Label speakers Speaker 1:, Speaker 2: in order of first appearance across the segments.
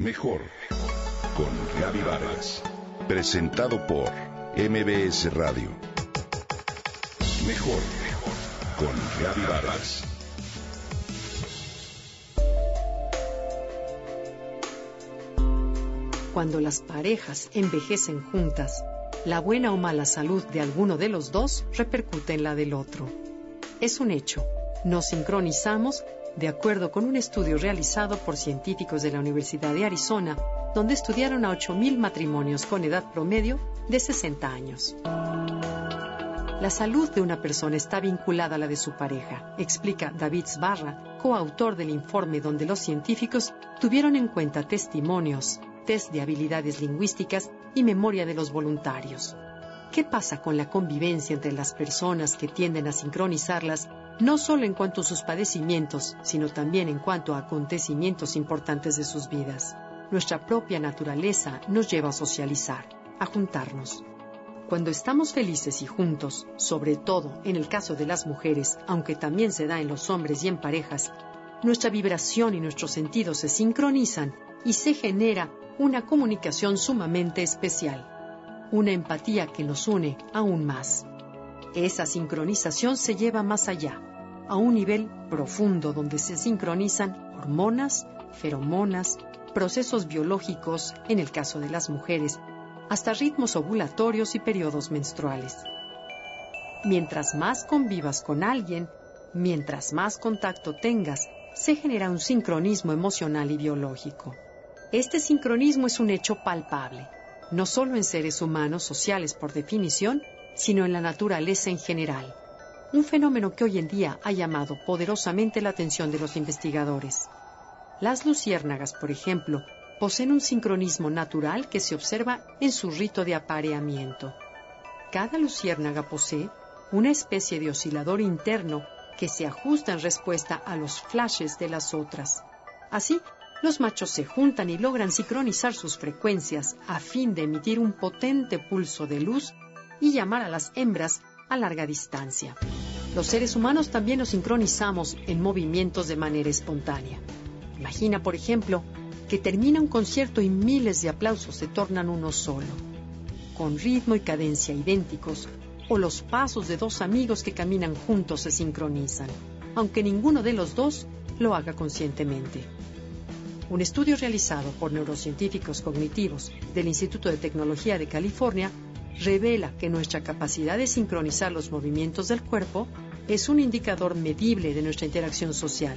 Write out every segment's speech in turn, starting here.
Speaker 1: Mejor con Gaby Vargas. Presentado por MBS Radio. Mejor con Gaby Vargas.
Speaker 2: Cuando las parejas envejecen juntas, la buena o mala salud de alguno de los dos repercute en la del otro. Es un hecho. Nos sincronizamos de acuerdo con un estudio realizado por científicos de la Universidad de Arizona, donde estudiaron a 8.000 matrimonios con edad promedio de 60 años. La salud de una persona está vinculada a la de su pareja, explica David Sbarra, coautor del informe donde los científicos tuvieron en cuenta testimonios, test de habilidades lingüísticas y memoria de los voluntarios. ¿Qué pasa con la convivencia entre las personas que tienden a sincronizarlas, no solo en cuanto a sus padecimientos, sino también en cuanto a acontecimientos importantes de sus vidas? Nuestra propia naturaleza nos lleva a socializar, a juntarnos. Cuando estamos felices y juntos, sobre todo en el caso de las mujeres, aunque también se da en los hombres y en parejas, nuestra vibración y nuestros sentidos se sincronizan y se genera una comunicación sumamente especial una empatía que nos une aún más. Esa sincronización se lleva más allá, a un nivel profundo donde se sincronizan hormonas, feromonas, procesos biológicos, en el caso de las mujeres, hasta ritmos ovulatorios y periodos menstruales. Mientras más convivas con alguien, mientras más contacto tengas, se genera un sincronismo emocional y biológico. Este sincronismo es un hecho palpable no solo en seres humanos sociales por definición, sino en la naturaleza en general. Un fenómeno que hoy en día ha llamado poderosamente la atención de los investigadores. Las luciérnagas, por ejemplo, poseen un sincronismo natural que se observa en su rito de apareamiento. Cada luciérnaga posee una especie de oscilador interno que se ajusta en respuesta a los flashes de las otras. Así, los machos se juntan y logran sincronizar sus frecuencias a fin de emitir un potente pulso de luz y llamar a las hembras a larga distancia. Los seres humanos también nos sincronizamos en movimientos de manera espontánea. Imagina, por ejemplo, que termina un concierto y miles de aplausos se tornan uno solo, con ritmo y cadencia idénticos, o los pasos de dos amigos que caminan juntos se sincronizan, aunque ninguno de los dos lo haga conscientemente. Un estudio realizado por neurocientíficos cognitivos del Instituto de Tecnología de California revela que nuestra capacidad de sincronizar los movimientos del cuerpo es un indicador medible de nuestra interacción social.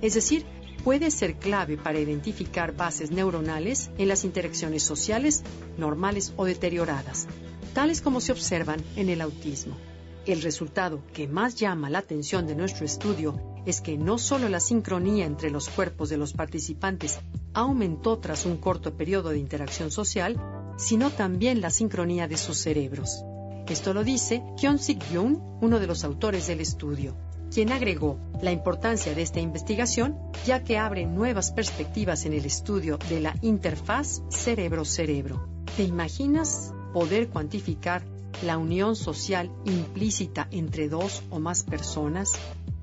Speaker 2: Es decir, puede ser clave para identificar bases neuronales en las interacciones sociales normales o deterioradas, tales como se observan en el autismo. El resultado que más llama la atención de nuestro estudio es que no solo la sincronía entre los cuerpos de los participantes aumentó tras un corto periodo de interacción social, sino también la sincronía de sus cerebros. Esto lo dice Hyun-Sik Yoon, uno de los autores del estudio, quien agregó la importancia de esta investigación ya que abre nuevas perspectivas en el estudio de la interfaz cerebro-cerebro. ¿Te imaginas poder cuantificar la unión social implícita entre dos o más personas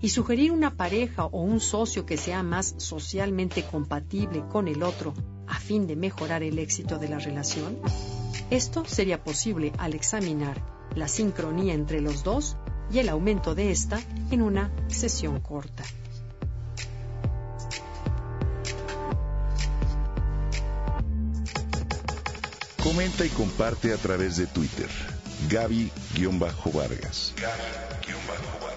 Speaker 2: y sugerir una pareja o un socio que sea más socialmente compatible con el otro a fin de mejorar el éxito de la relación? Esto sería posible al examinar la sincronía entre los dos y el aumento de esta en una sesión corta.
Speaker 1: Comenta y comparte a través de Twitter. Gaby-Vargas. Gaby-Vargas.